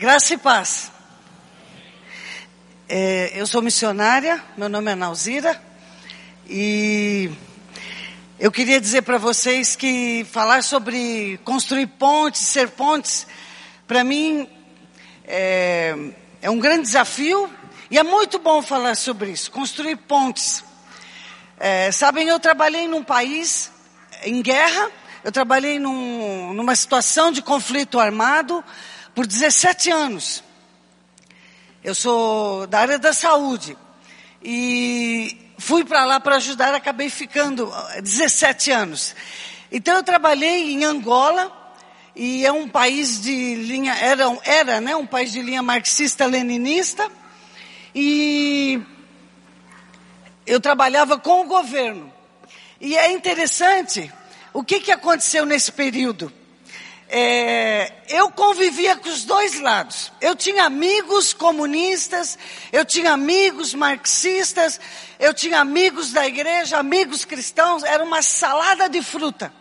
Graça e paz. É, eu sou missionária, meu nome é Nauzira, e eu queria dizer para vocês que falar sobre construir pontes, ser pontes, para mim é, é um grande desafio e é muito bom falar sobre isso, construir pontes. É, sabem, eu trabalhei num país em guerra, eu trabalhei num, numa situação de conflito armado por 17 anos. Eu sou da área da saúde e fui para lá para ajudar, acabei ficando 17 anos. Então eu trabalhei em Angola e é um país de linha era era, né, um país de linha marxista-leninista e eu trabalhava com o governo. E é interessante o que, que aconteceu nesse período. É, eu convivia com os dois lados. Eu tinha amigos comunistas, eu tinha amigos marxistas, eu tinha amigos da igreja, amigos cristãos, era uma salada de fruta.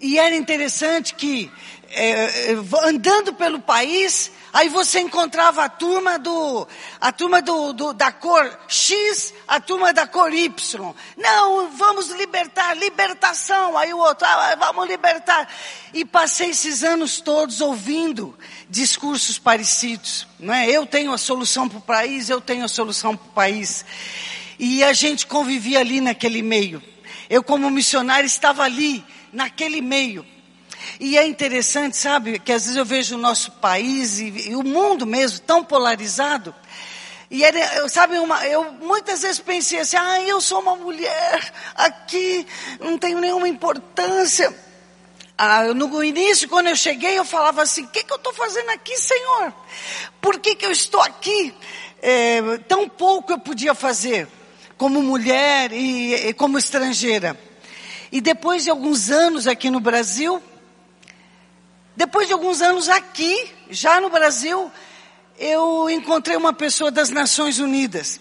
E era interessante que, é, é andando pelo país, Aí você encontrava a turma do, a turma do, do, da cor X, a turma da cor Y. Não, vamos libertar, libertação. Aí o outro, ah, vamos libertar. E passei esses anos todos ouvindo discursos parecidos. Não é? Eu tenho a solução para o país, eu tenho a solução para o país. E a gente convivia ali naquele meio. Eu como missionário estava ali, naquele meio. E é interessante, sabe, que às vezes eu vejo o nosso país e, e o mundo mesmo tão polarizado. E era, sabe, uma, eu muitas vezes pensei assim, ah, eu sou uma mulher aqui, não tenho nenhuma importância. Ah, no início, quando eu cheguei, eu falava assim, o que, que eu estou fazendo aqui, Senhor? Por que, que eu estou aqui? É, tão pouco eu podia fazer, como mulher e, e como estrangeira. E depois de alguns anos aqui no Brasil, depois de alguns anos aqui, já no Brasil, eu encontrei uma pessoa das Nações Unidas.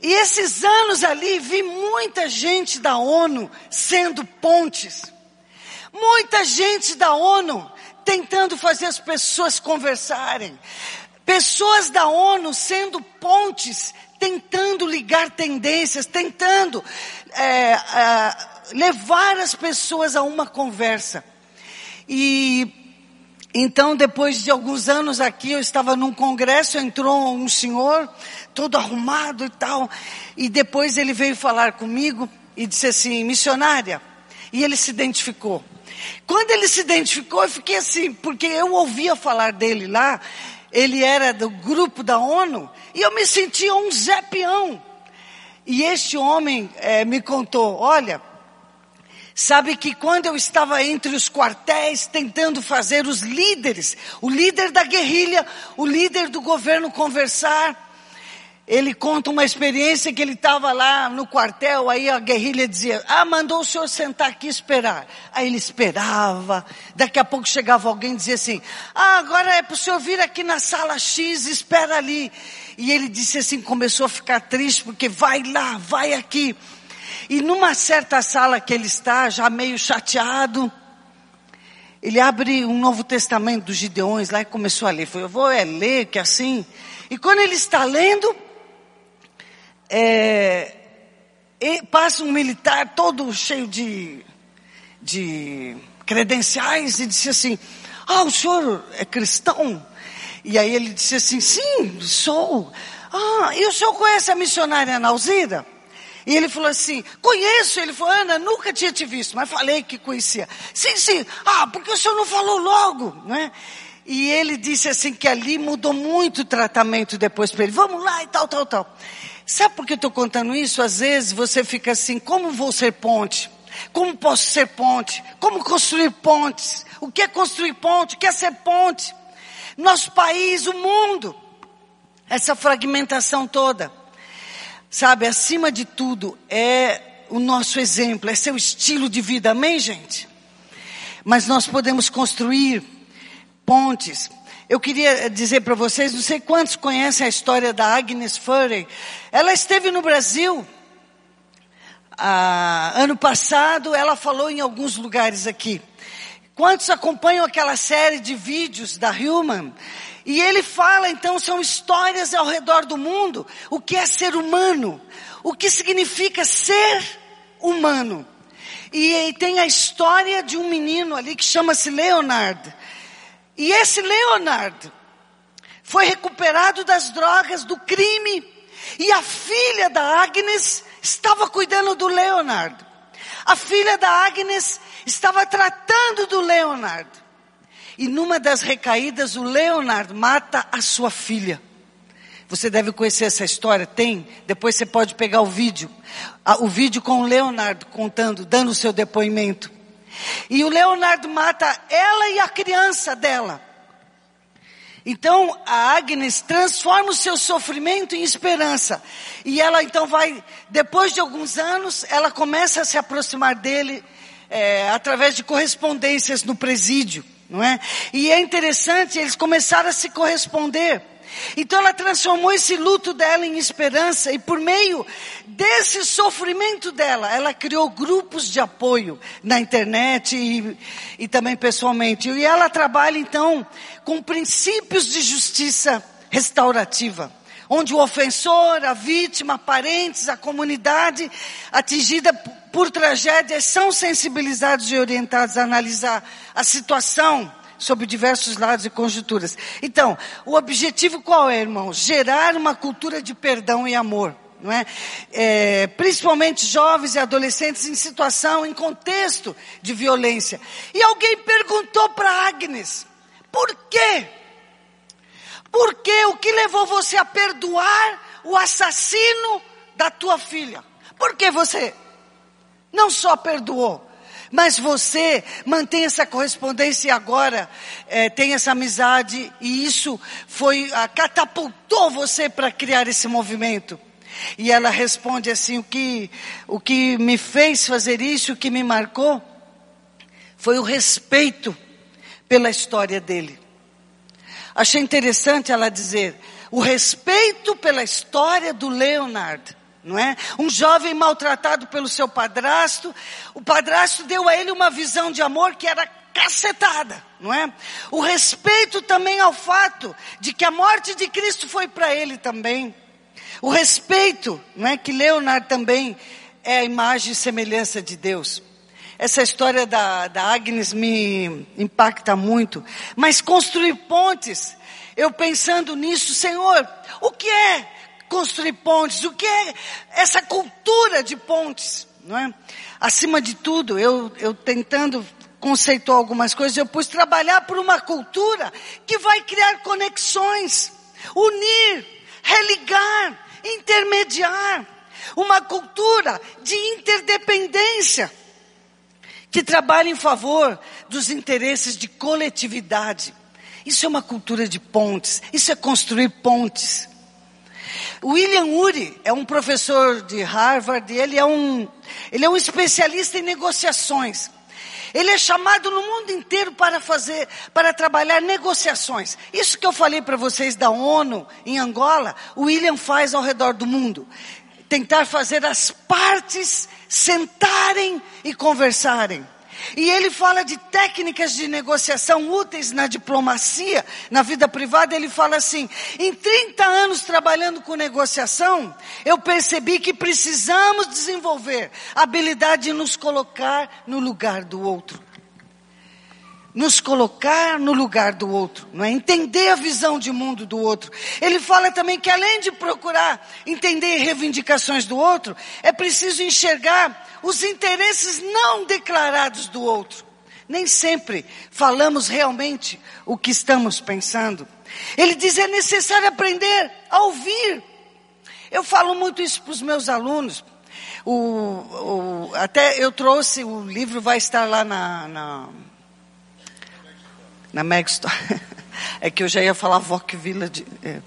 E esses anos ali, vi muita gente da ONU sendo pontes. Muita gente da ONU tentando fazer as pessoas conversarem. Pessoas da ONU sendo pontes, tentando ligar tendências, tentando é, é, levar as pessoas a uma conversa. E então, depois de alguns anos aqui, eu estava num congresso, entrou um senhor, todo arrumado e tal, e depois ele veio falar comigo e disse assim, missionária, e ele se identificou. Quando ele se identificou, eu fiquei assim, porque eu ouvia falar dele lá, ele era do grupo da ONU, e eu me sentia um Zé Peão. E este homem é, me contou, olha, Sabe que quando eu estava entre os quartéis tentando fazer os líderes, o líder da guerrilha, o líder do governo conversar, ele conta uma experiência que ele estava lá no quartel, aí a guerrilha dizia, ah, mandou o senhor sentar aqui e esperar. Aí ele esperava, daqui a pouco chegava alguém e dizia assim, ah, agora é para o senhor vir aqui na sala X, espera ali. E ele disse assim, começou a ficar triste, porque vai lá, vai aqui. E numa certa sala que ele está, já meio chateado, ele abre um Novo Testamento dos Gideões lá e começou a ler. Foi, eu vou é ler, que assim. E quando ele está lendo, é, passa um militar todo cheio de, de credenciais e disse assim: Ah, o senhor é cristão? E aí ele disse assim: Sim, sou. Ah, e o senhor conhece a missionária Nauzira? E ele falou assim: Conheço. Ele falou: Ana, nunca tinha te visto, mas falei que conhecia. Sim, sim. Ah, porque o senhor não falou logo, né? E ele disse assim que ali mudou muito o tratamento depois para ele. Vamos lá e tal, tal, tal. Sabe por que eu estou contando isso? Às vezes você fica assim: como vou ser ponte? Como posso ser ponte? Como construir pontes? O que é construir ponte? O que é ser ponte? Nosso país, o mundo. Essa fragmentação toda. Sabe, acima de tudo, é o nosso exemplo, é seu estilo de vida, amém, gente? Mas nós podemos construir pontes. Eu queria dizer para vocês, não sei quantos conhecem a história da Agnes Furey. Ela esteve no Brasil. Ah, ano passado, ela falou em alguns lugares aqui. Quantos acompanham aquela série de vídeos da Human? E ele fala, então, são histórias ao redor do mundo. O que é ser humano? O que significa ser humano? E, e tem a história de um menino ali que chama-se Leonard. E esse Leonard foi recuperado das drogas, do crime. E a filha da Agnes estava cuidando do Leonard. A filha da Agnes estava tratando do Leonard. E numa das recaídas, o Leonard mata a sua filha. Você deve conhecer essa história, tem? Depois você pode pegar o vídeo. O vídeo com o Leonardo contando, dando o seu depoimento. E o Leonardo mata ela e a criança dela. Então a Agnes transforma o seu sofrimento em esperança. E ela então vai, depois de alguns anos, ela começa a se aproximar dele é, através de correspondências no presídio, não é? E é interessante, eles começaram a se corresponder. Então ela transformou esse luto dela em esperança e por meio desse sofrimento dela, ela criou grupos de apoio na internet e, e também pessoalmente. E ela trabalha então com princípios de justiça restaurativa onde o ofensor, a vítima, parentes, a comunidade atingida por tragédias são sensibilizados e orientados a analisar a situação sob diversos lados e conjunturas. Então, o objetivo qual é, irmão? Gerar uma cultura de perdão e amor. Não é? é principalmente jovens e adolescentes em situação, em contexto de violência. E alguém perguntou para Agnes, por quê? Por quê? O que levou você a perdoar o assassino da tua filha? Por que você não só perdoou, mas você mantém essa correspondência agora é, tem essa amizade e isso foi a, catapultou você para criar esse movimento. E ela responde assim: o que, o que me fez fazer isso, o que me marcou, foi o respeito pela história dele. Achei interessante ela dizer: o respeito pela história do Leonard não é? Um jovem maltratado pelo seu padrasto, o padrasto deu a ele uma visão de amor que era cacetada, não é? O respeito também ao fato de que a morte de Cristo foi para ele também. O respeito, não é? Que Leonardo também é a imagem e semelhança de Deus. Essa história da, da Agnes me impacta muito. Mas construir pontes, eu pensando nisso, Senhor, o que é construir pontes, o que é essa cultura de pontes, não é? Acima de tudo, eu, eu tentando conceituar algumas coisas, eu pus trabalhar por uma cultura que vai criar conexões, unir, religar, intermediar, uma cultura de interdependência que trabalha em favor dos interesses de coletividade. Isso é uma cultura de pontes, isso é construir pontes. William Ury é um professor de Harvard, ele é um, ele é um especialista em negociações. Ele é chamado no mundo inteiro para fazer, para trabalhar negociações. Isso que eu falei para vocês da ONU em Angola, o William faz ao redor do mundo. Tentar fazer as partes sentarem e conversarem. E ele fala de técnicas de negociação úteis na diplomacia, na vida privada. Ele fala assim: em 30 anos trabalhando com negociação, eu percebi que precisamos desenvolver habilidade de nos colocar no lugar do outro. Nos colocar no lugar do outro, não é? Entender a visão de mundo do outro. Ele fala também que além de procurar entender reivindicações do outro, é preciso enxergar os interesses não declarados do outro. Nem sempre falamos realmente o que estamos pensando. Ele diz é necessário aprender a ouvir. Eu falo muito isso para os meus alunos. O, o, até eu trouxe, o livro vai estar lá na, na, na Megstore. É que eu já ia falar Voc Village. É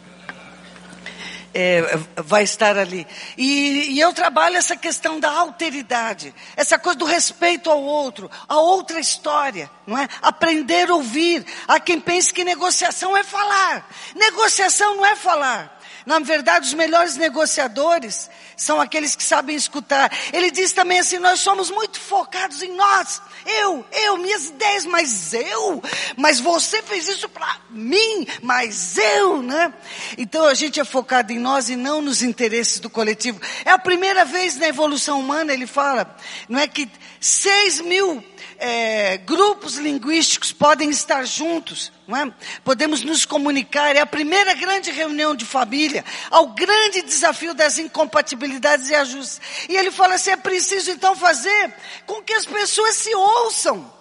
é, vai estar ali. E, e eu trabalho essa questão da alteridade, essa coisa do respeito ao outro, a outra história, não é? Aprender a ouvir. Há quem pense que negociação é falar. Negociação não é falar. Na verdade, os melhores negociadores são aqueles que sabem escutar. Ele diz também assim: nós somos muito focados em nós. Eu, eu, minhas ideias, mas eu, mas você fez isso para mim, mas eu, né? Então a gente é focado em nós e não nos interesses do coletivo. É a primeira vez na evolução humana, ele fala, não é que seis mil é, grupos linguísticos podem estar juntos, não é? Podemos nos comunicar. É a primeira grande reunião de família, ao grande desafio das incompatibilidades e ajustes. E ele fala assim: é preciso então fazer com que as pessoas se ouçam.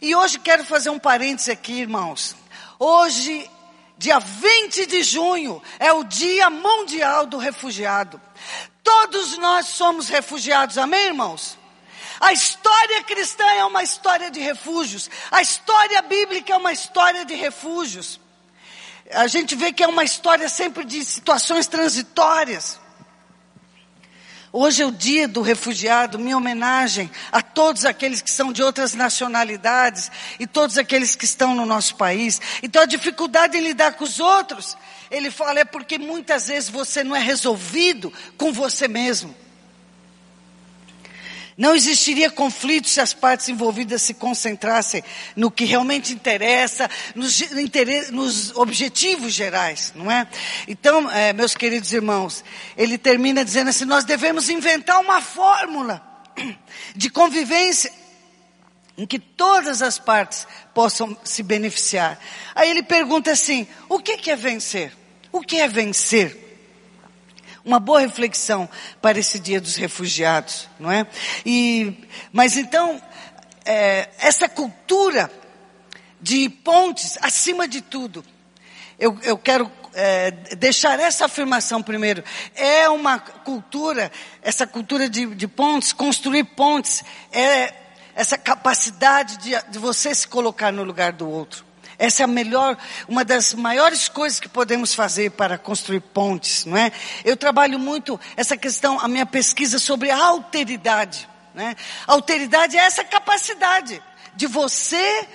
E hoje quero fazer um parênteses aqui, irmãos. Hoje, dia 20 de junho, é o Dia Mundial do Refugiado. Todos nós somos refugiados, amém, irmãos? A história cristã é uma história de refúgios. A história bíblica é uma história de refúgios. A gente vê que é uma história sempre de situações transitórias. Hoje é o dia do refugiado, minha homenagem a todos aqueles que são de outras nacionalidades e todos aqueles que estão no nosso país. Então a dificuldade em lidar com os outros, ele fala, é porque muitas vezes você não é resolvido com você mesmo. Não existiria conflito se as partes envolvidas se concentrassem no que realmente interessa, nos, nos objetivos gerais, não é? Então, é, meus queridos irmãos, ele termina dizendo assim: nós devemos inventar uma fórmula de convivência em que todas as partes possam se beneficiar. Aí ele pergunta assim: o que é vencer? O que é vencer? Uma boa reflexão para esse dia dos refugiados, não é? E, mas então, é, essa cultura de pontes, acima de tudo, eu, eu quero é, deixar essa afirmação primeiro. É uma cultura, essa cultura de, de pontes, construir pontes, é essa capacidade de, de você se colocar no lugar do outro. Essa é a melhor, uma das maiores coisas que podemos fazer para construir pontes, não é? Eu trabalho muito essa questão, a minha pesquisa sobre alteridade, né? Alteridade é essa capacidade de você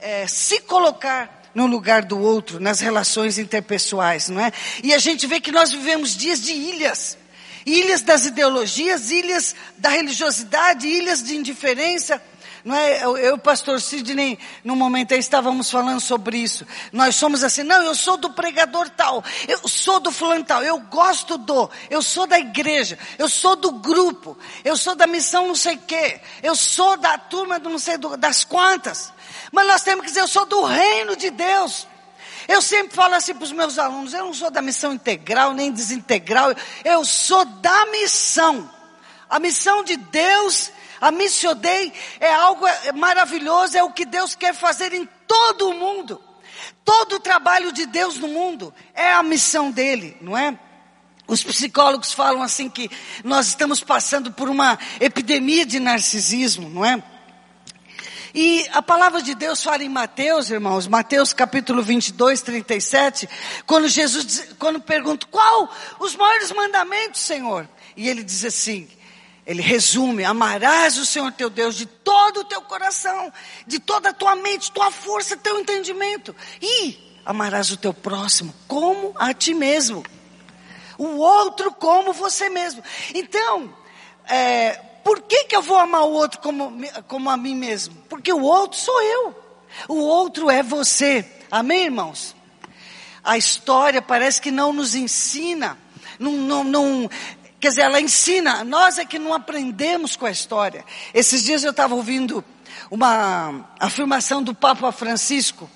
é, se colocar no lugar do outro, nas relações interpessoais, não é? E a gente vê que nós vivemos dias de ilhas. Ilhas das ideologias, ilhas da religiosidade, ilhas de indiferença, não é? Eu, eu pastor Sidney, no momento aí estávamos falando sobre isso. Nós somos assim, não, eu sou do pregador tal, eu sou do fulano tal, eu gosto do, eu sou da igreja, eu sou do grupo, eu sou da missão não sei quê, eu sou da turma do não sei do, das quantas. Mas nós temos que dizer, eu sou do reino de Deus. Eu sempre falo assim para os meus alunos, eu não sou da missão integral nem desintegral, eu sou da missão. A missão de Deus a Missio Dei é algo maravilhoso, é o que Deus quer fazer em todo o mundo. Todo o trabalho de Deus no mundo é a missão dele, não é? Os psicólogos falam assim que nós estamos passando por uma epidemia de narcisismo, não é? E a palavra de Deus fala em Mateus, irmãos, Mateus capítulo 22, 37, quando Jesus, quando pergunta, qual os maiores mandamentos, Senhor? E ele diz assim, ele resume: amarás o Senhor teu Deus de todo o teu coração, de toda a tua mente, tua força, teu entendimento. E amarás o teu próximo como a ti mesmo. O outro como você mesmo. Então, é, por que, que eu vou amar o outro como, como a mim mesmo? Porque o outro sou eu. O outro é você. Amém, irmãos? A história parece que não nos ensina. Não, não, não, Quer dizer, ela ensina, nós é que não aprendemos com a história. Esses dias eu estava ouvindo uma afirmação do Papa Francisco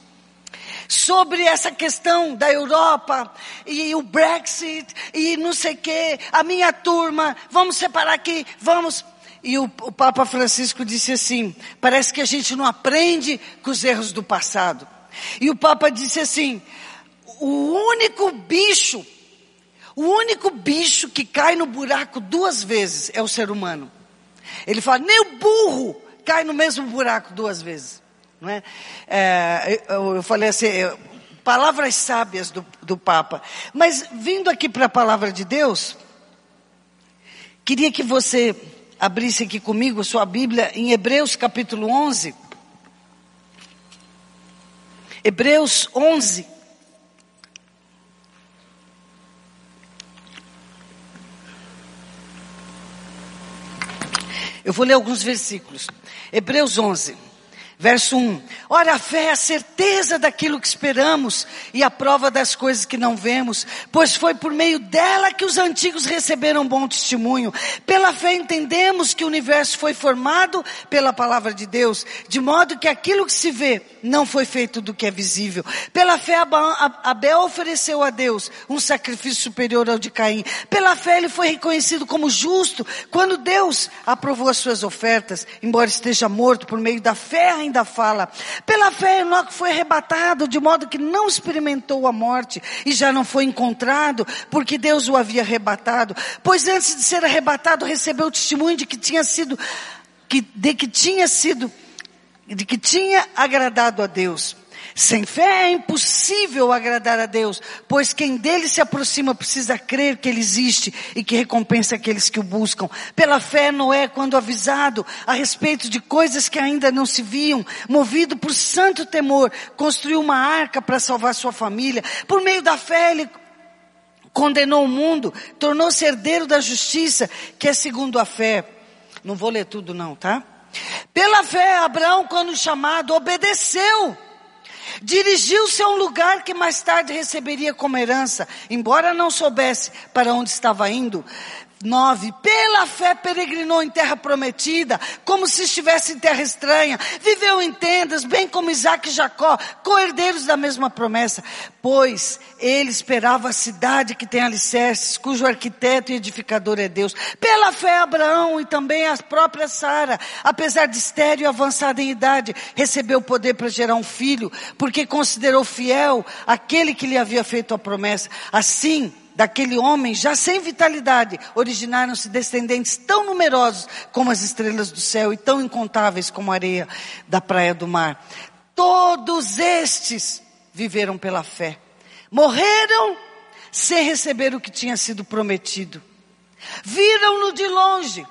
sobre essa questão da Europa e o Brexit e não sei o que, a minha turma, vamos separar aqui, vamos. E o, o Papa Francisco disse assim: parece que a gente não aprende com os erros do passado. E o Papa disse assim: o único bicho o único bicho que cai no buraco duas vezes é o ser humano. Ele fala, nem o burro cai no mesmo buraco duas vezes. Não é? é eu, eu, falei assim, palavras sábias do, do Papa. Mas vindo aqui para a palavra de Deus, queria que você abrisse aqui comigo sua Bíblia em Hebreus capítulo 11. Hebreus 11. Eu vou ler alguns versículos. Hebreus 11. Verso 1. Ora, a fé é a certeza daquilo que esperamos e a prova das coisas que não vemos, pois foi por meio dela que os antigos receberam bom testemunho. Pela fé entendemos que o universo foi formado pela palavra de Deus, de modo que aquilo que se vê não foi feito do que é visível. Pela fé, Abel ofereceu a Deus um sacrifício superior ao de Caim. Pela fé, ele foi reconhecido como justo quando Deus aprovou as suas ofertas, embora esteja morto por meio da fé ainda fala. Pela fé, Enoque foi arrebatado, de modo que não experimentou a morte e já não foi encontrado, porque Deus o havia arrebatado. Pois antes de ser arrebatado, recebeu o testemunho de que tinha sido, que, de que tinha sido, de que tinha agradado a Deus. Sem fé é impossível agradar a Deus, pois quem dele se aproxima precisa crer que ele existe e que recompensa aqueles que o buscam. Pela fé, Noé, quando avisado a respeito de coisas que ainda não se viam, movido por santo temor, construiu uma arca para salvar sua família. Por meio da fé, ele condenou o mundo, tornou-se herdeiro da justiça, que é segundo a fé. Não vou ler tudo não, tá? Pela fé, Abraão, quando chamado, obedeceu Dirigiu-se a um lugar que mais tarde receberia como herança, embora não soubesse para onde estava indo. 9. Pela fé peregrinou em terra prometida, como se estivesse em terra estranha. Viveu em tendas, bem como Isaac e Jacó, co-herdeiros da mesma promessa. Pois ele esperava a cidade que tem alicerces, cujo arquiteto e edificador é Deus. Pela fé Abraão e também a própria Sara, apesar de estéreo e avançada em idade, recebeu o poder para gerar um filho, porque considerou fiel aquele que lhe havia feito a promessa. Assim, daquele homem já sem vitalidade, originaram-se descendentes tão numerosos como as estrelas do céu e tão incontáveis como a areia da praia do mar. Todos estes viveram pela fé. Morreram sem receber o que tinha sido prometido. Viram-no de longe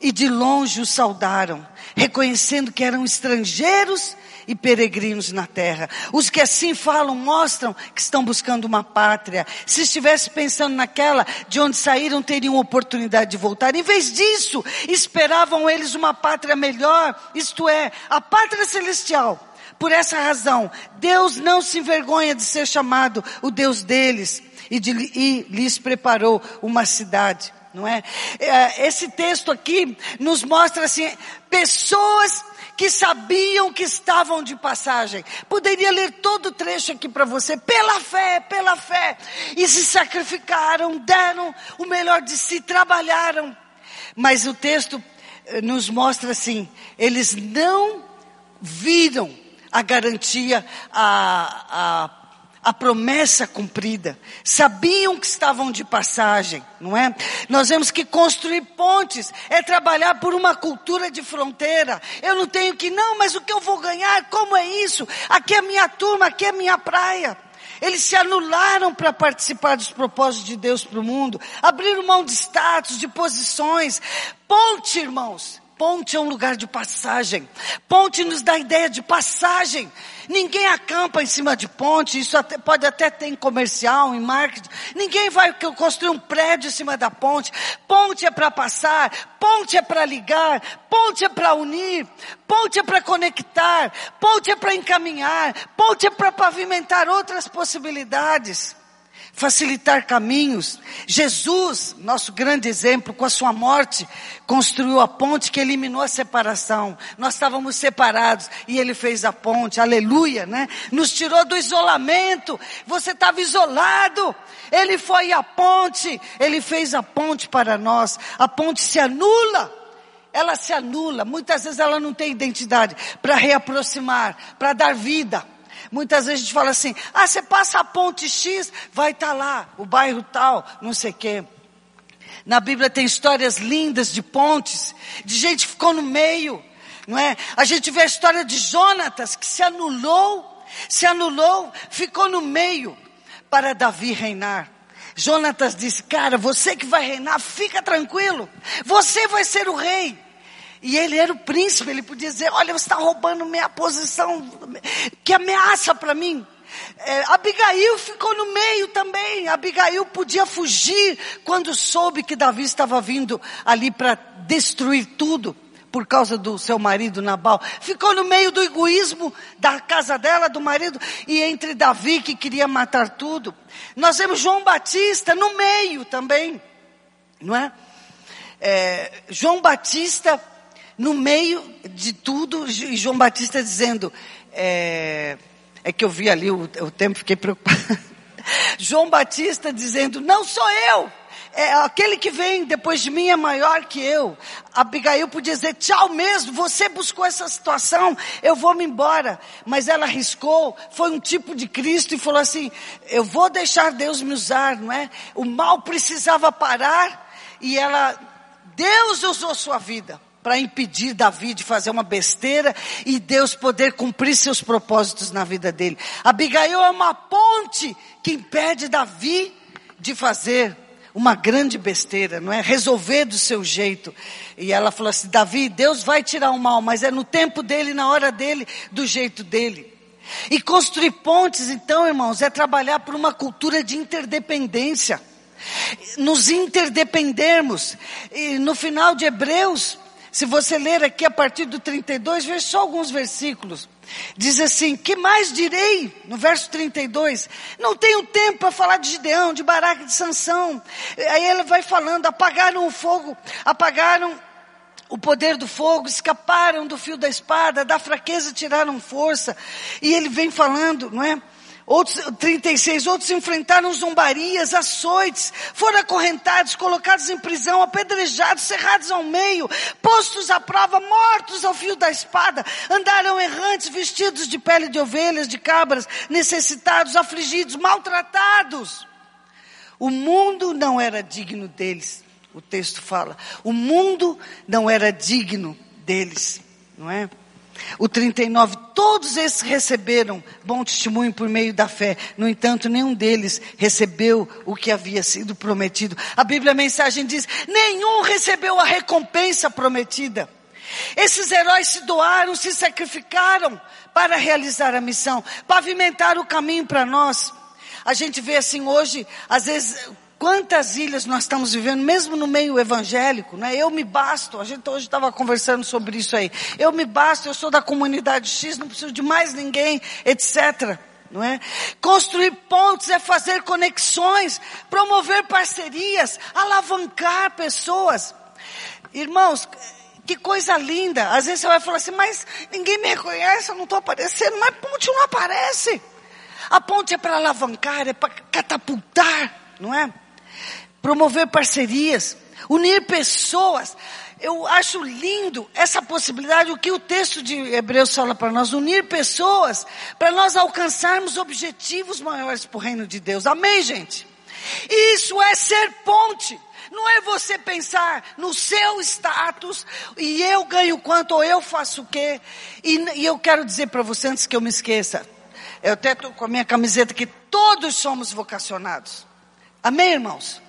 e de longe o saudaram, reconhecendo que eram estrangeiros e peregrinos na terra. Os que assim falam mostram que estão buscando uma pátria. Se estivesse pensando naquela de onde saíram, teriam oportunidade de voltar. Em vez disso, esperavam eles uma pátria melhor, isto é, a pátria celestial. Por essa razão, Deus não se envergonha de ser chamado o Deus deles e, de, e lhes preparou uma cidade não é? é? Esse texto aqui nos mostra assim, pessoas que sabiam que estavam de passagem. Poderia ler todo o trecho aqui para você, pela fé, pela fé. E se sacrificaram, deram o melhor de si, trabalharam. Mas o texto eh, nos mostra assim, eles não viram a garantia, a, a a promessa cumprida. Sabiam que estavam de passagem, não é? Nós vemos que construir pontes é trabalhar por uma cultura de fronteira. Eu não tenho que, não, mas o que eu vou ganhar? Como é isso? Aqui é minha turma, aqui é minha praia. Eles se anularam para participar dos propósitos de Deus para o mundo. Abriram mão de status, de posições. Ponte, irmãos. Ponte é um lugar de passagem. Ponte nos dá ideia de passagem. Ninguém acampa em cima de ponte, isso até, pode até ter em comercial, em marketing. Ninguém vai construir um prédio em cima da ponte. Ponte é para passar, ponte é para ligar, ponte é para unir, ponte é para conectar, ponte é para encaminhar, ponte é para pavimentar outras possibilidades facilitar caminhos. Jesus, nosso grande exemplo, com a sua morte, construiu a ponte que eliminou a separação. Nós estávamos separados e ele fez a ponte, aleluia, né? Nos tirou do isolamento. Você estava isolado. Ele foi a ponte, ele fez a ponte para nós. A ponte se anula ela se anula, muitas vezes ela não tem identidade para reaproximar, para dar vida. Muitas vezes a gente fala assim, ah, você passa a ponte X, vai estar tá lá, o bairro tal, não sei o quê. Na Bíblia tem histórias lindas de pontes, de gente que ficou no meio, não é? A gente vê a história de Jonatas, que se anulou, se anulou, ficou no meio para Davi reinar. Jonatas disse, cara, você que vai reinar, fica tranquilo, você vai ser o rei. E ele era o príncipe, ele podia dizer: Olha, você está roubando minha posição, que ameaça para mim. É, Abigail ficou no meio também. Abigail podia fugir quando soube que Davi estava vindo ali para destruir tudo. por causa do seu marido Nabal. Ficou no meio do egoísmo da casa dela, do marido, e entre Davi que queria matar tudo. Nós vemos João Batista no meio também, não é? é João Batista no meio de tudo, João Batista dizendo, é, é que eu vi ali o, o tempo, fiquei preocupado. João Batista dizendo, não sou eu, é, aquele que vem depois de mim é maior que eu. Abigail podia dizer, tchau mesmo, você buscou essa situação, eu vou me embora. Mas ela arriscou, foi um tipo de Cristo e falou assim, eu vou deixar Deus me usar, não é? O mal precisava parar e ela, Deus usou sua vida para impedir Davi de fazer uma besteira e Deus poder cumprir seus propósitos na vida dele. Abigail é uma ponte que impede Davi de fazer uma grande besteira, não é? Resolver do seu jeito. E ela falou assim: Davi, Deus vai tirar o mal, mas é no tempo dele, na hora dele, do jeito dele. E construir pontes, então, irmãos, é trabalhar por uma cultura de interdependência. Nos interdependermos. E no final de Hebreus, se você ler aqui a partir do 32, veja só alguns versículos. Diz assim: Que mais direi? No verso 32. Não tenho tempo para falar de Gideão, de Baraque, de Sansão. Aí ele vai falando: apagaram o fogo, apagaram o poder do fogo, escaparam do fio da espada, da fraqueza tiraram força. E ele vem falando, não é? Outros, 36, outros enfrentaram zombarias, açoites, foram acorrentados, colocados em prisão, apedrejados, cerrados ao meio, postos à prova, mortos ao fio da espada, andaram errantes, vestidos de pele de ovelhas, de cabras, necessitados, afligidos, maltratados. O mundo não era digno deles, o texto fala. O mundo não era digno deles, não é? O 39, todos esses receberam bom testemunho por meio da fé. No entanto, nenhum deles recebeu o que havia sido prometido. A Bíblia a mensagem diz: nenhum recebeu a recompensa prometida. Esses heróis se doaram, se sacrificaram para realizar a missão, pavimentar o caminho para nós. A gente vê assim hoje, às vezes, Quantas ilhas nós estamos vivendo, mesmo no meio evangélico, né? Eu me basto, a gente hoje estava conversando sobre isso aí. Eu me basto, eu sou da comunidade X, não preciso de mais ninguém, etc. Não é? Construir pontes é fazer conexões, promover parcerias, alavancar pessoas. Irmãos, que coisa linda. Às vezes você vai falar assim, mas ninguém me reconhece, eu não estou aparecendo, mas ponte não aparece. A ponte é para alavancar, é para catapultar, não é? Promover parcerias, unir pessoas. Eu acho lindo essa possibilidade, o que o texto de Hebreus fala para nós, unir pessoas para nós alcançarmos objetivos maiores para o reino de Deus. Amém, gente? Isso é ser ponte. Não é você pensar no seu status e eu ganho quanto ou eu faço o quê. E, e eu quero dizer para você antes que eu me esqueça. Eu até estou com a minha camiseta que todos somos vocacionados. Amém, irmãos?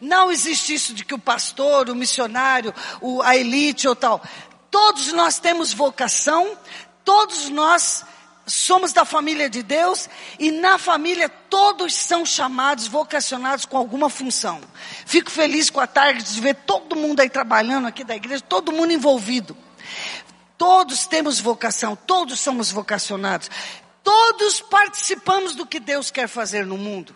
Não existe isso de que o pastor, o missionário, o, a elite ou tal. Todos nós temos vocação, todos nós somos da família de Deus e na família todos são chamados, vocacionados com alguma função. Fico feliz com a tarde de ver todo mundo aí trabalhando aqui da igreja, todo mundo envolvido. Todos temos vocação, todos somos vocacionados. Todos participamos do que Deus quer fazer no mundo.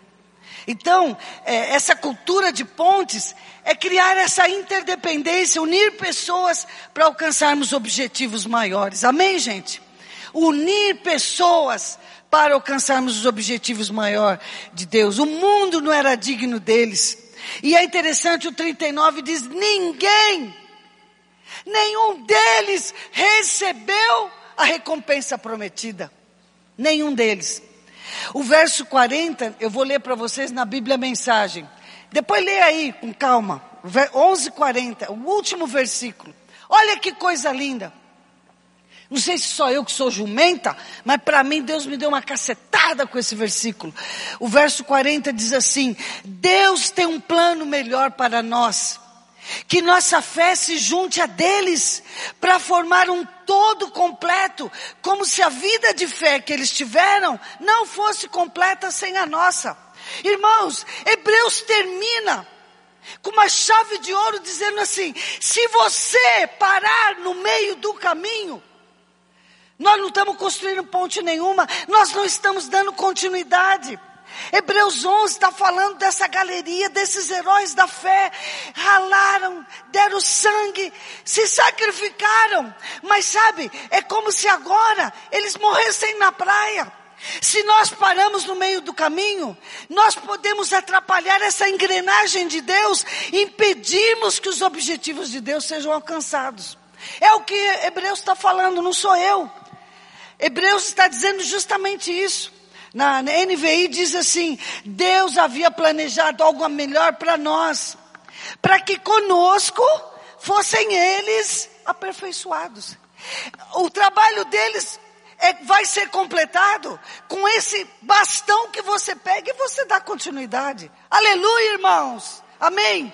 Então, é, essa cultura de pontes é criar essa interdependência, unir pessoas para alcançarmos objetivos maiores. Amém, gente? Unir pessoas para alcançarmos os objetivos maiores de Deus. O mundo não era digno deles. E é interessante, o 39 diz: ninguém, nenhum deles recebeu a recompensa prometida. Nenhum deles. O verso 40, eu vou ler para vocês na Bíblia Mensagem. Depois lê aí com calma. 11:40, o último versículo. Olha que coisa linda. Não sei se só eu que sou jumenta, mas para mim Deus me deu uma cacetada com esse versículo. O verso 40 diz assim: Deus tem um plano melhor para nós. Que nossa fé se junte a deles para formar um todo completo, como se a vida de fé que eles tiveram não fosse completa sem a nossa. Irmãos, Hebreus termina com uma chave de ouro, dizendo assim: se você parar no meio do caminho, nós não estamos construindo ponte nenhuma, nós não estamos dando continuidade. Hebreus 11 está falando dessa galeria, desses heróis da fé, ralaram, deram sangue, se sacrificaram, mas sabe, é como se agora eles morressem na praia. Se nós paramos no meio do caminho, nós podemos atrapalhar essa engrenagem de Deus, impedimos que os objetivos de Deus sejam alcançados. É o que Hebreus está falando, não sou eu. Hebreus está dizendo justamente isso. Na NVI diz assim: Deus havia planejado algo melhor para nós, para que conosco fossem eles aperfeiçoados. O trabalho deles é, vai ser completado com esse bastão que você pega e você dá continuidade. Aleluia, irmãos. Amém.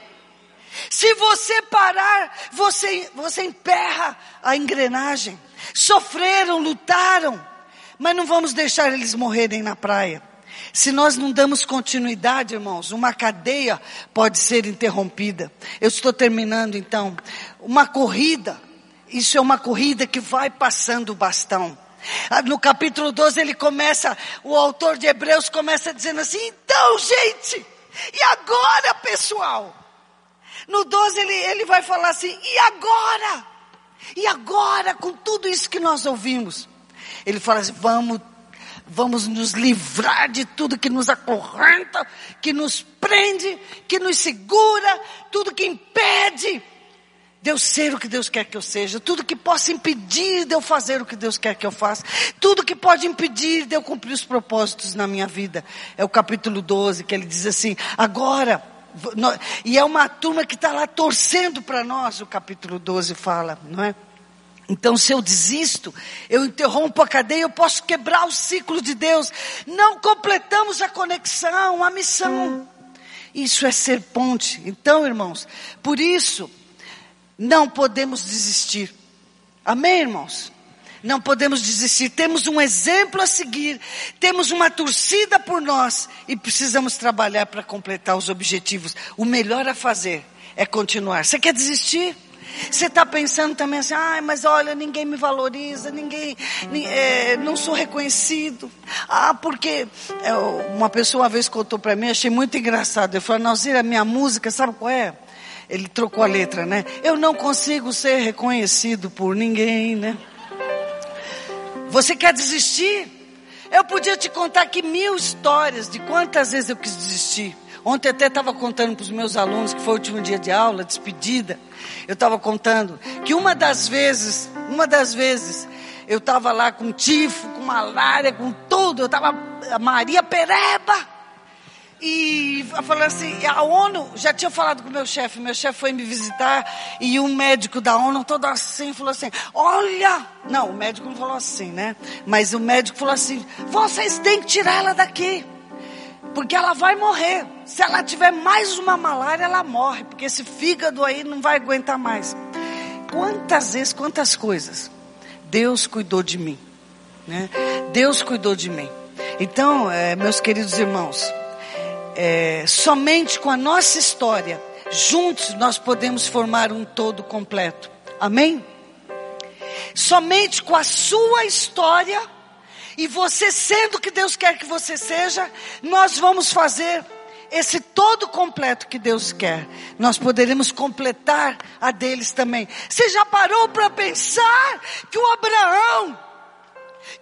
Se você parar, você, você emperra a engrenagem. Sofreram, lutaram, mas não vamos deixar eles morrerem na praia. Se nós não damos continuidade, irmãos, uma cadeia pode ser interrompida. Eu estou terminando então. Uma corrida, isso é uma corrida que vai passando o bastão. Ah, no capítulo 12 ele começa, o autor de Hebreus começa dizendo assim: então, gente, e agora, pessoal? No 12 ele, ele vai falar assim: e agora? E agora, com tudo isso que nós ouvimos? Ele fala assim: vamos, vamos nos livrar de tudo que nos acorrenta, que nos prende, que nos segura, tudo que impede de eu ser o que Deus quer que eu seja, tudo que possa impedir de eu fazer o que Deus quer que eu faça, tudo que pode impedir de eu cumprir os propósitos na minha vida. É o capítulo 12 que ele diz assim: agora, e é uma turma que está lá torcendo para nós, o capítulo 12 fala, não é? Então, se eu desisto, eu interrompo a cadeia, eu posso quebrar o ciclo de Deus. Não completamos a conexão, a missão. Isso é ser ponte. Então, irmãos, por isso, não podemos desistir. Amém, irmãos? Não podemos desistir. Temos um exemplo a seguir. Temos uma torcida por nós. E precisamos trabalhar para completar os objetivos. O melhor a fazer é continuar. Você quer desistir? Você está pensando também assim, ah, mas olha, ninguém me valoriza, ninguém, é, não sou reconhecido. Ah, porque é, uma pessoa uma vez contou para mim, achei muito engraçado. Eu falei, Nalzira, minha música, sabe qual é? Ele trocou a letra, né? Eu não consigo ser reconhecido por ninguém, né? Você quer desistir? Eu podia te contar aqui mil histórias de quantas vezes eu quis desistir. Ontem até estava contando para os meus alunos, que foi o último dia de aula, despedida. Eu estava contando que uma das vezes, uma das vezes, eu estava lá com tifo, com malária, com tudo. Eu estava Maria Pereba. E falou assim, a ONU já tinha falado com o meu chefe, meu chefe foi me visitar e um médico da ONU todo assim falou assim: "Olha, não, o médico não falou assim, né? Mas o médico falou assim: "Vocês têm que tirar ela daqui. Porque ela vai morrer. Se ela tiver mais uma malária, ela morre, porque esse fígado aí não vai aguentar mais." Quantas vezes, quantas coisas Deus cuidou de mim, né? Deus cuidou de mim. Então, é, meus queridos irmãos, é, somente com a nossa história, juntos nós podemos formar um todo completo. Amém? Somente com a sua história e você sendo o que Deus quer que você seja, nós vamos fazer esse todo completo que Deus quer. Nós poderemos completar a deles também. Você já parou para pensar que o Abraão,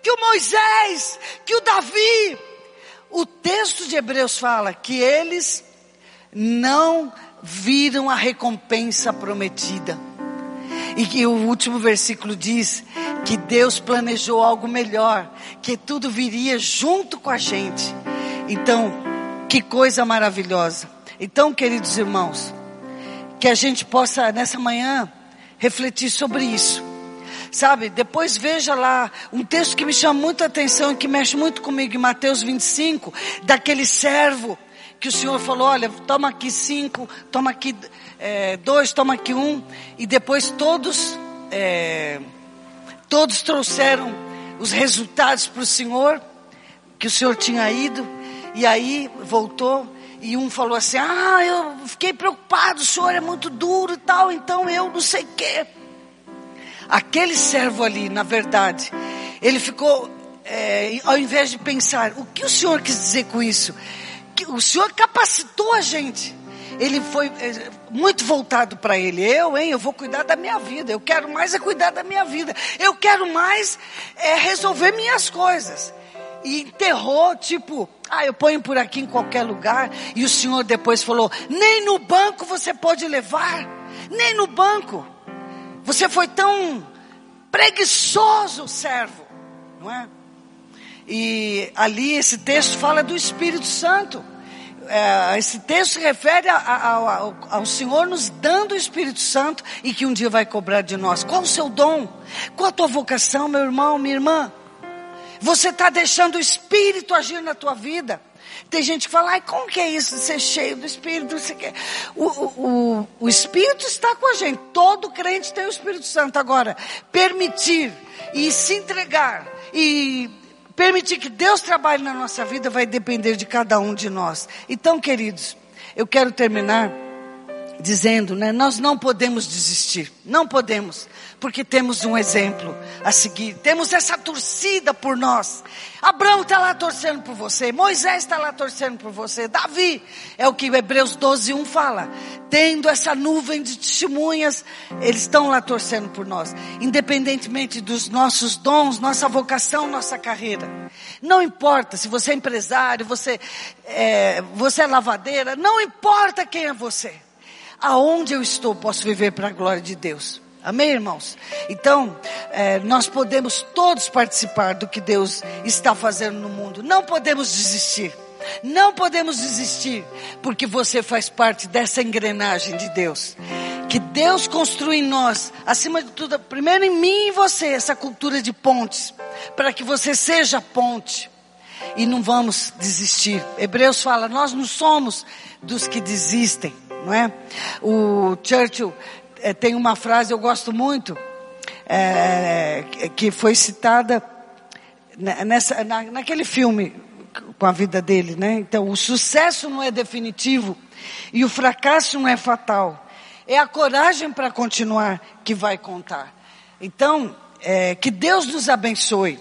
que o Moisés, que o Davi, o texto de Hebreus fala que eles não viram a recompensa prometida. E que o último versículo diz que Deus planejou algo melhor, que tudo viria junto com a gente. Então, que coisa maravilhosa. Então, queridos irmãos, que a gente possa nessa manhã refletir sobre isso. Sabe, depois veja lá um texto que me chama muita atenção e que mexe muito comigo em Mateus 25, daquele servo que o Senhor falou: olha, toma aqui cinco, toma aqui é, dois, toma aqui um, e depois todos, é, todos trouxeram os resultados para o Senhor, que o Senhor tinha ido, e aí voltou, e um falou assim: Ah, eu fiquei preocupado, o senhor é muito duro e tal, então eu não sei o quê. Aquele servo ali, na verdade, ele ficou, é, ao invés de pensar, o que o senhor quis dizer com isso? O senhor capacitou a gente. Ele foi é, muito voltado para ele. Eu, hein, eu vou cuidar da minha vida. Eu quero mais é cuidar da minha vida. Eu quero mais é resolver minhas coisas. E enterrou, tipo, ah, eu ponho por aqui em qualquer lugar. E o senhor depois falou: nem no banco você pode levar. Nem no banco. Você foi tão preguiçoso, servo, não é? E ali esse texto fala do Espírito Santo. É, esse texto se refere a, a, ao, ao Senhor nos dando o Espírito Santo e que um dia vai cobrar de nós. Qual o seu dom? Qual a tua vocação, meu irmão, minha irmã? Você está deixando o Espírito agir na tua vida? Tem gente que fala, ai, como que é isso de ser cheio do Espírito? O, o, o Espírito está com a gente. Todo crente tem o Espírito Santo. Agora, permitir e se entregar e permitir que Deus trabalhe na nossa vida vai depender de cada um de nós. Então, queridos, eu quero terminar dizendo, né, nós não podemos desistir, não podemos, porque temos um exemplo a seguir, temos essa torcida por nós. Abraão está lá torcendo por você, Moisés está lá torcendo por você, Davi, é o que Hebreus 12, 1 fala, tendo essa nuvem de testemunhas, eles estão lá torcendo por nós, independentemente dos nossos dons, nossa vocação, nossa carreira. Não importa se você é empresário, você é, você é lavadeira, não importa quem é você aonde eu estou, posso viver para a glória de Deus. Amém, irmãos? Então, é, nós podemos todos participar do que Deus está fazendo no mundo. Não podemos desistir. Não podemos desistir, porque você faz parte dessa engrenagem de Deus. Que Deus construa em nós, acima de tudo, primeiro em mim e você, essa cultura de pontes, para que você seja ponte. E não vamos desistir. Hebreus fala: nós não somos dos que desistem não é? O Churchill é, tem uma frase eu gosto muito, é, que foi citada nessa, na, naquele filme com a vida dele, né? Então, o sucesso não é definitivo e o fracasso não é fatal. É a coragem para continuar que vai contar. Então, é, que Deus nos abençoe.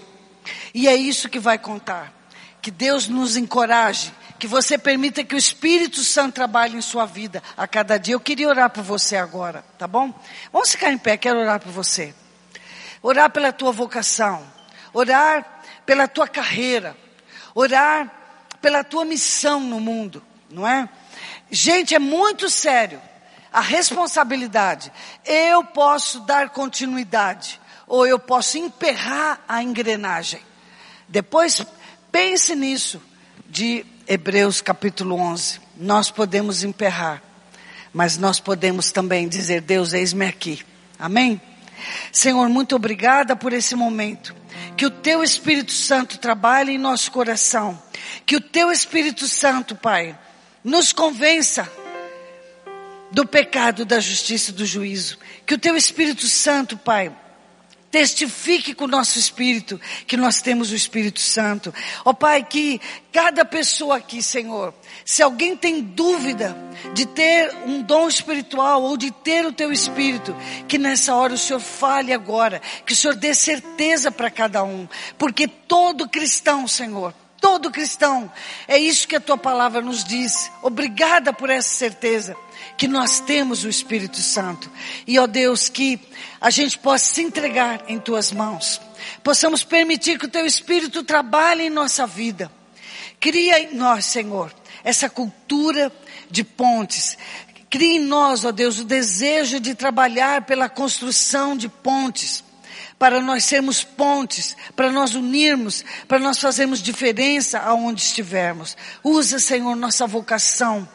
E é isso que vai contar. Que Deus nos encoraje que você permita que o Espírito Santo trabalhe em sua vida a cada dia. Eu queria orar por você agora, tá bom? Vamos ficar em pé, quero orar por você. Orar pela tua vocação, orar pela tua carreira, orar pela tua missão no mundo, não é? Gente, é muito sério a responsabilidade. Eu posso dar continuidade ou eu posso emperrar a engrenagem. Depois pense nisso de Hebreus capítulo 11. Nós podemos emperrar, mas nós podemos também dizer: Deus, eis-me aqui. Amém? Senhor, muito obrigada por esse momento. Que o Teu Espírito Santo trabalhe em nosso coração. Que o Teu Espírito Santo, Pai, nos convença do pecado, da justiça e do juízo. Que o Teu Espírito Santo, Pai, Testifique com o nosso espírito que nós temos o Espírito Santo. Ó oh, Pai, que cada pessoa aqui, Senhor, se alguém tem dúvida de ter um dom espiritual ou de ter o teu espírito, que nessa hora o Senhor fale agora, que o Senhor dê certeza para cada um, porque todo cristão, Senhor, todo cristão, é isso que a tua palavra nos diz. Obrigada por essa certeza que nós temos o Espírito Santo. E, ó Deus, que a gente possa se entregar em tuas mãos. Possamos permitir que o teu Espírito trabalhe em nossa vida. Cria em nós, Senhor, essa cultura de pontes. Cria em nós, ó Deus, o desejo de trabalhar pela construção de pontes para nós sermos pontes, para nós unirmos, para nós fazermos diferença aonde estivermos. Usa, Senhor, nossa vocação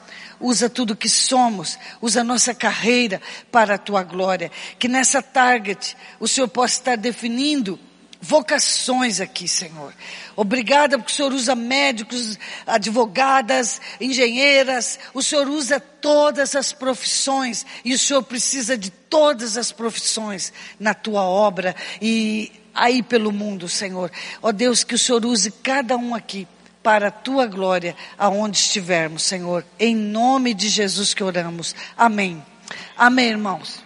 usa tudo que somos, usa nossa carreira para a tua glória. Que nessa target o Senhor possa estar definindo vocações aqui, Senhor. Obrigada porque o Senhor usa médicos, advogadas, engenheiras, o Senhor usa todas as profissões e o Senhor precisa de todas as profissões na tua obra e aí pelo mundo, Senhor. Ó Deus, que o Senhor use cada um aqui para a tua glória, aonde estivermos, Senhor. Em nome de Jesus que oramos. Amém. Amém, irmãos.